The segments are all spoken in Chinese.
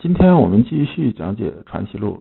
今天我们继续讲解《传习录》。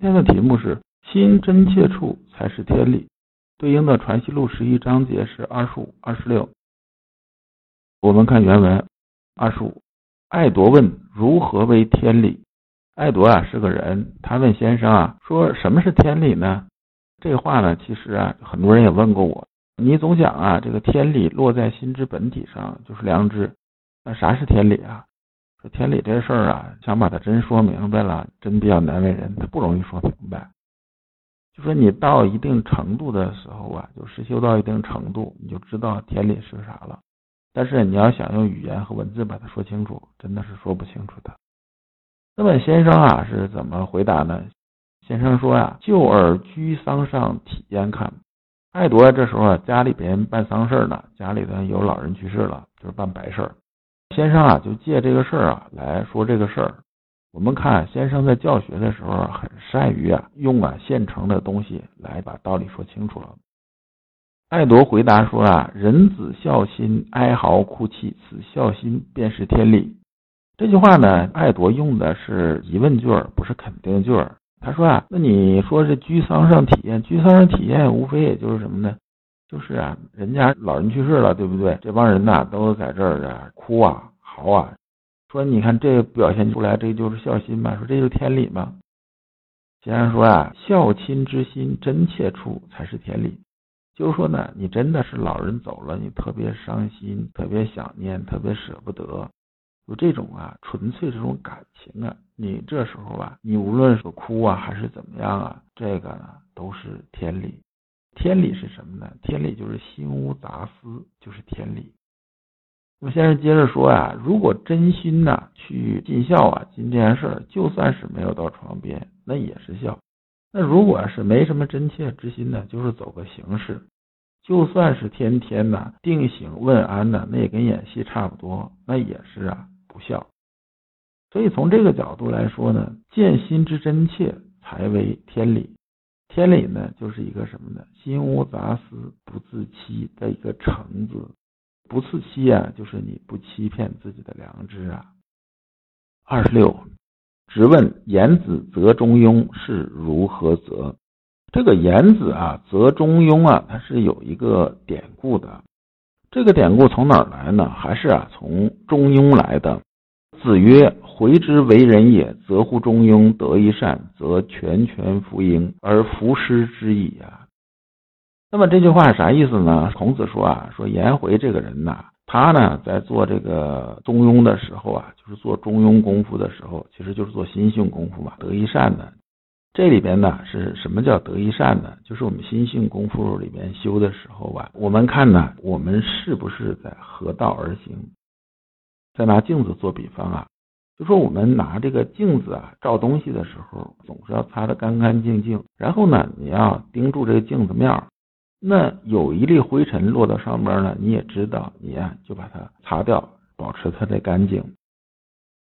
今天的题目是“心真切处才是天理”，对应的《传习录》十一章节是二十五、二十六。我们看原文：二十五，爱夺问如何为天理？爱夺啊是个人，他问先生啊，说什么是天理呢？这话呢，其实啊，很多人也问过我。你总讲啊，这个天理落在心之本体上，就是良知。那啥是天理啊？天理这事儿啊，想把它真说明白了，真比较难为人，他不容易说明白。就说你到一定程度的时候啊，就实修到一定程度，你就知道天理是啥了。但是你要想用语言和文字把它说清楚，真的是说不清楚的。那么先生啊是怎么回答呢？先生说呀：“就耳居丧上体验看。”爱夺这时候啊，家里边办丧事呢，家里头有老人去世了，就是办白事儿。先生啊，就借这个事儿啊来说这个事儿。我们看先生在教学的时候很善于啊用啊现成的东西来把道理说清楚了。爱铎回答说啊：“人子孝心，哀嚎哭泣，此孝心便是天理。”这句话呢，爱铎用的是疑问句儿，不是肯定句儿。他说啊，那你说这居丧上体验，居丧上体验，无非也就是什么呢？就是啊，人家老人去世了，对不对？这帮人呐，都在这儿啊哭啊嚎啊，说你看这表现出来，这就是孝心嘛？说这就是天理嘛？先生说啊，孝亲之心真切处才是天理。就是说呢，你真的是老人走了，你特别伤心，特别想念，特别舍不得。有这种啊，纯粹这种感情啊，你这时候啊，你无论是哭啊还是怎么样啊，这个呢都是天理。天理是什么呢？天理就是心无杂思，就是天理。那么先生接着说啊，如果真心呐去尽孝啊，尽这件事儿，就算是没有到床边，那也是孝。那如果是没什么真切之心呢，就是走个形式。就算是天天呐定醒问安呐，那也跟演戏差不多，那也是啊。不孝，所以从这个角度来说呢，见心之真切才为天理。天理呢，就是一个什么呢？心无杂思，不自欺的一个诚字。不自欺啊，就是你不欺骗自己的良知啊。二十六，直问言子则中庸是如何则？这个言子啊，则中庸啊，它是有一个典故的。这个典故从哪儿来呢？还是啊，从中庸来的。子曰：“回之为人也，则乎中庸，得一善，则全权服膺而弗失之矣啊。”那么这句话啥意思呢？孔子说啊，说颜回这个人呐，他呢在做这个中庸的时候啊，就是做中庸功夫的时候，其实就是做心性功夫嘛，得一善的。这里边呢是什么叫得一善呢？就是我们心性功夫里边修的时候吧，我们看呢，我们是不是在合道而行？再拿镜子做比方啊，就说我们拿这个镜子啊照东西的时候，总是要擦得干干净净。然后呢，你要盯住这个镜子面儿那有一粒灰尘落到上边呢，你也知道，你呀就把它擦掉，保持它的干净。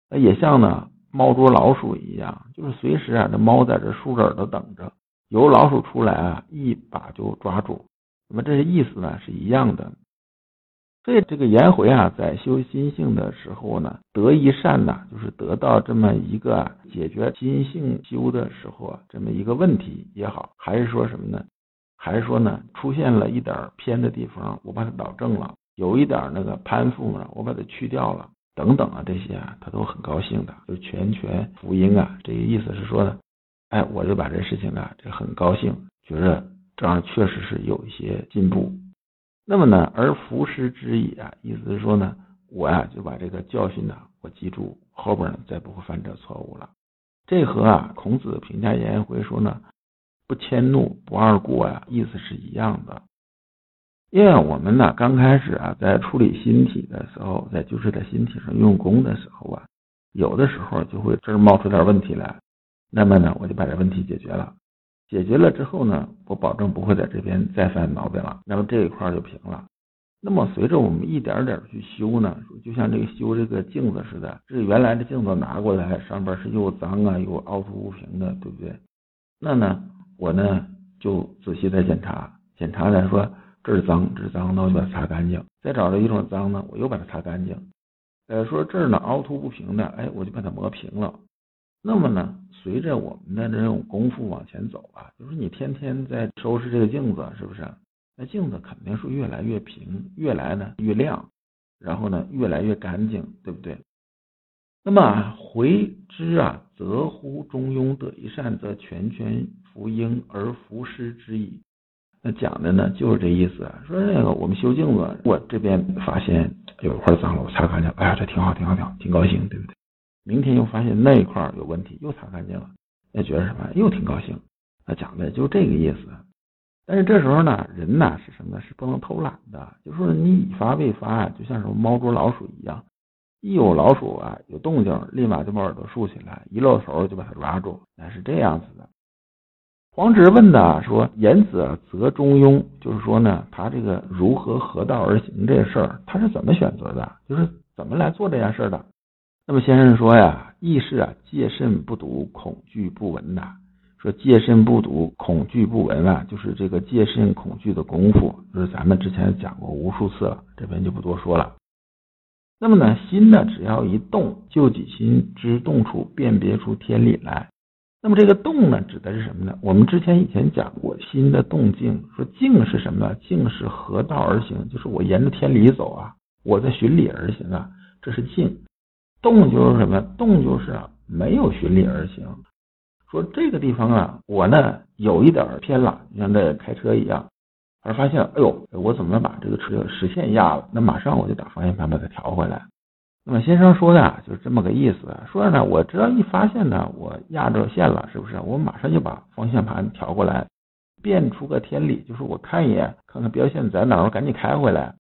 那也像呢。猫捉老鼠一样，就是随时啊，这猫在这竖着耳朵等着，有老鼠出来啊，一把就抓住。那么这些意思呢是一样的。所以这个颜回啊，在修心性的时候呢，得一善呢，就是得到这么一个解决心性修的时候啊，这么一个问题也好，还是说什么呢？还是说呢，出现了一点偏的地方，我把它导正了；有一点那个攀附呢，我把它去掉了。等等啊，这些啊，他都很高兴的，就全权福音啊，这个意思是说呢，哎，我就把这事情啊，这很高兴，觉着这样确实是有一些进步。那么呢，而服师之也啊，意思是说呢，我呀就把这个教训呢，我记住，后边呢再不会犯这错误了。这和啊孔子评价颜回说呢，不迁怒，不贰过呀，意思是一样的。因为我们呢，刚开始啊，在处理心体的时候，在就是在心体上用功的时候啊，有的时候就会这儿冒出点问题来，那么呢，我就把这问题解决了。解决了之后呢，我保证不会在这边再犯毛病了，那么这一块就平了。那么随着我们一点点去修呢，就像这个修这个镜子似的，这原来的镜子拿过来，上边是又脏啊又凹凸不平的，对不对？那呢，我呢就仔细的检查，检查来说这儿脏，这儿脏，那我就把它擦干净。再找着一种脏呢，我又把它擦干净。呃，说这儿呢凹凸不平的，哎，我就把它磨平了。那么呢，随着我们的这种功夫往前走啊，就是你天天在收拾这个镜子，是不是？那镜子肯定是越来越平，越来呢越亮，然后呢越来越干净，对不对？那么回之啊，则乎中庸得一善，则全权服应而服失之矣。那讲的呢就是这意思啊。说那个我们修镜子，我这边发现有一块脏了，我擦干净，哎呀，这挺好，挺好，挺好，挺高兴，对不对？明天又发现那一块有问题，又擦干净了，那觉得什么？又挺高兴。那讲的就这个意思。但是这时候呢，人呢是什么呢？是不能偷懒的。就说你以发未发，就像什么猫捉老鼠一样，一有老鼠啊有动静，立马就把耳朵竖起来，一露头就把它抓住，那是这样子的。黄直问的说：“言子则中庸，就是说呢，他这个如何合道而行这事儿，他是怎么选择的？就是怎么来做这件事的？”那么先生说呀：“意是啊，戒慎不读，恐惧不闻呐。”说戒慎不读，恐惧不闻啊，就是这个戒慎恐惧的功夫，就是咱们之前讲过无数次了，这边就不多说了。那么呢，心呢，只要一动，就己心之动处，辨别出天理来。那么这个动呢，指的是什么呢？我们之前以前讲过，心的动静，说静是什么呢？静是合道而行，就是我沿着天理走啊，我在循理而行啊，这是静。动就是什么？动就是没有循理而行。说这个地方啊，我呢有一点偏了，像这开车一样，而发现，哎呦，我怎么把这个车实线压了？那马上我就打方向盘把它调回来。那么先生说的啊就是这么个意思，说呢，我只要一发现呢，我压着线了，是不是？我马上就把方向盘调过来，变出个天理，就是我看一眼，看看标线在哪，我赶紧开回来。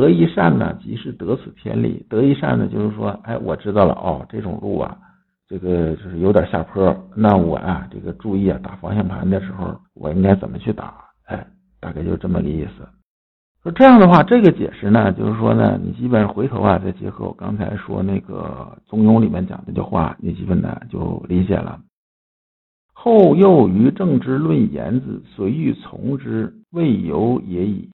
得一善呢，即是得此天理。得一善呢，就是说，哎，我知道了，哦，这种路啊。这个就是有点下坡，那我啊，这个注意啊，打方向盘的时候，我应该怎么去打？哎，大概就这么个意思。说这样的话，这个解释呢，就是说呢，你基本上回头啊，再结合我刚才说那个《中庸》里面讲的这话，你基本呢就理解了。后又于正之论言子，随欲从之，未由也已。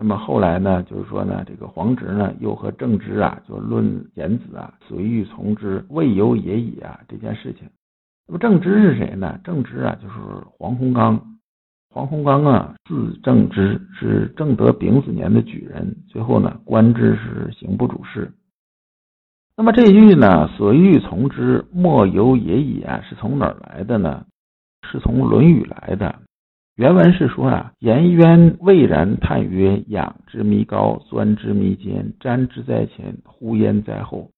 那么后来呢，就是说呢，这个黄直呢又和正直啊，就论言子啊，随欲从之，未由也已啊这件事情。那么正直是谁呢？正直啊，就是黄洪刚。黄洪刚啊，字正直，是正德丙子年的举人，最后呢官至是刑部主事。那么这句呢，随欲从之，莫由也已啊，是从哪儿来的呢？是从《论语》来的。原文是说啊，颜渊蔚然叹曰：“仰之弥高，钻之弥坚，瞻之在前，呼焉在后。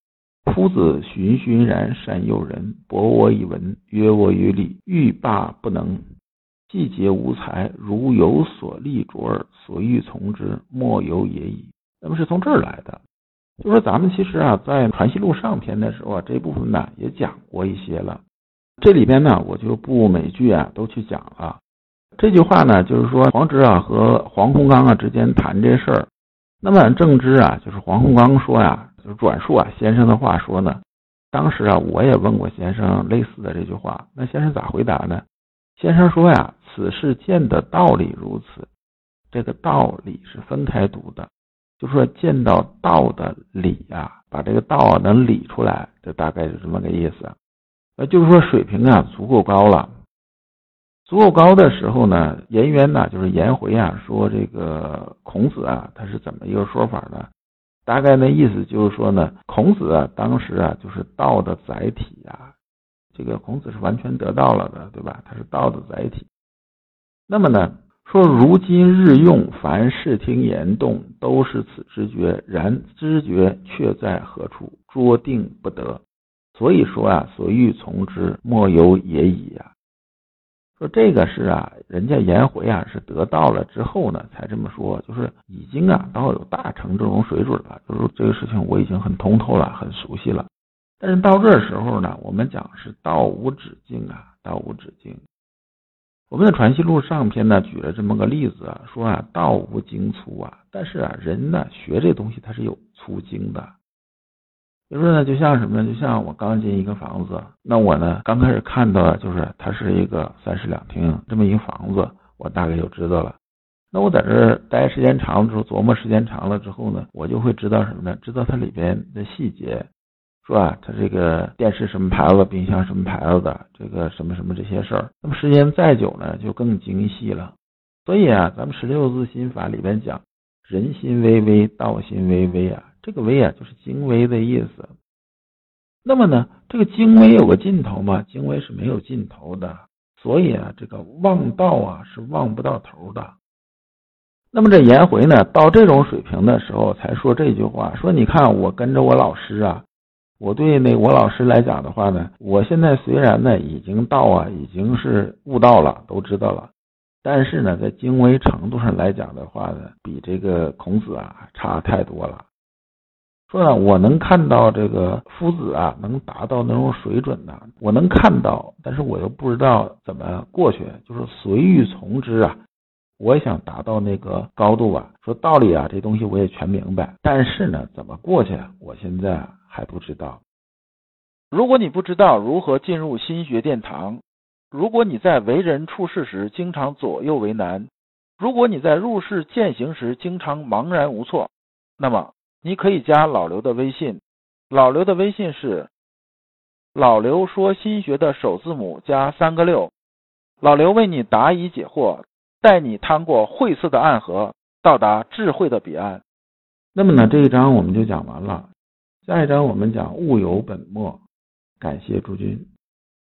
夫子循循然善诱人，博我以文，约我于礼，欲罢不能。既节无才，如有所立卓尔，所欲从之，莫由也已。”那么是从这儿来的。就说咱们其实啊，在《传习录》上篇的时候啊，这部分呢也讲过一些了。这里边呢，我就不每句啊都去讲了。这句话呢，就是说黄直啊和黄洪刚啊之间谈这事儿。那么正知啊，就是黄洪刚说呀，就是转述啊先生的话说呢。当时啊，我也问过先生类似的这句话。那先生咋回答呢？先生说呀，此事见的道理如此。这个道理是分开读的，就说见到道的理啊，把这个道啊能理出来，这大概是这么个意思。呃，就是说水平啊足够高了。足够高的时候呢，颜渊呢，就是颜回啊，说这个孔子啊，他是怎么一个说法呢？大概那意思就是说呢，孔子啊，当时啊，就是道的载体啊，这个孔子是完全得到了的，对吧？他是道的载体。那么呢，说如今日用，凡视听言动，都是此知觉，然知觉却在何处？捉定不得。所以说啊，所欲从之，莫由也已啊。说这个是啊，人家颜回啊是得到了之后呢，才这么说，就是已经啊到有大成这种水准了，就是这个事情我已经很通透了，很熟悉了。但是到这时候呢，我们讲是道无止境啊，道无止境。我们的传习录上篇呢，举了这么个例子啊，说啊，道无经粗啊，但是啊，人呢学这东西它是有粗经的。比如说呢，就像什么呢？就像我刚进一个房子，那我呢刚开始看到的就是它是一个三室两厅这么一个房子，我大概就知道了。那我在这待时间长了之后，琢磨时间长了之后呢，我就会知道什么呢？知道它里边的细节。是吧？它这个电视什么牌子，冰箱什么牌子的，这个什么什么这些事儿，那么时间再久呢，就更精细了。所以啊，咱们十六字心法里边讲，人心微微，道心微微啊，这个微啊就是精微的意思。那么呢，这个精微有个尽头吗？精微是没有尽头的。所以啊，这个望道啊是望不到头的。那么这颜回呢，到这种水平的时候才说这句话，说你看我跟着我老师啊。我对那我老师来讲的话呢，我现在虽然呢已经到啊，已经是悟道了，都知道了，但是呢，在精微程度上来讲的话呢，比这个孔子啊差太多了。说呢，我能看到这个夫子啊能达到那种水准呢，我能看到，但是我又不知道怎么过去，就是随欲从之啊。我也想达到那个高度啊，说道理啊，这东西我也全明白，但是呢，怎么过去，我现在。还不知道。如果你不知道如何进入心学殿堂，如果你在为人处事时经常左右为难，如果你在入世践行时经常茫然无措，那么你可以加老刘的微信。老刘的微信是老刘说心学的首字母加三个六。老刘为你答疑解惑，带你趟过晦涩的暗河，到达智慧的彼岸。那么呢，这一章我们就讲完了。下一章我们讲物有本末，感谢诸君。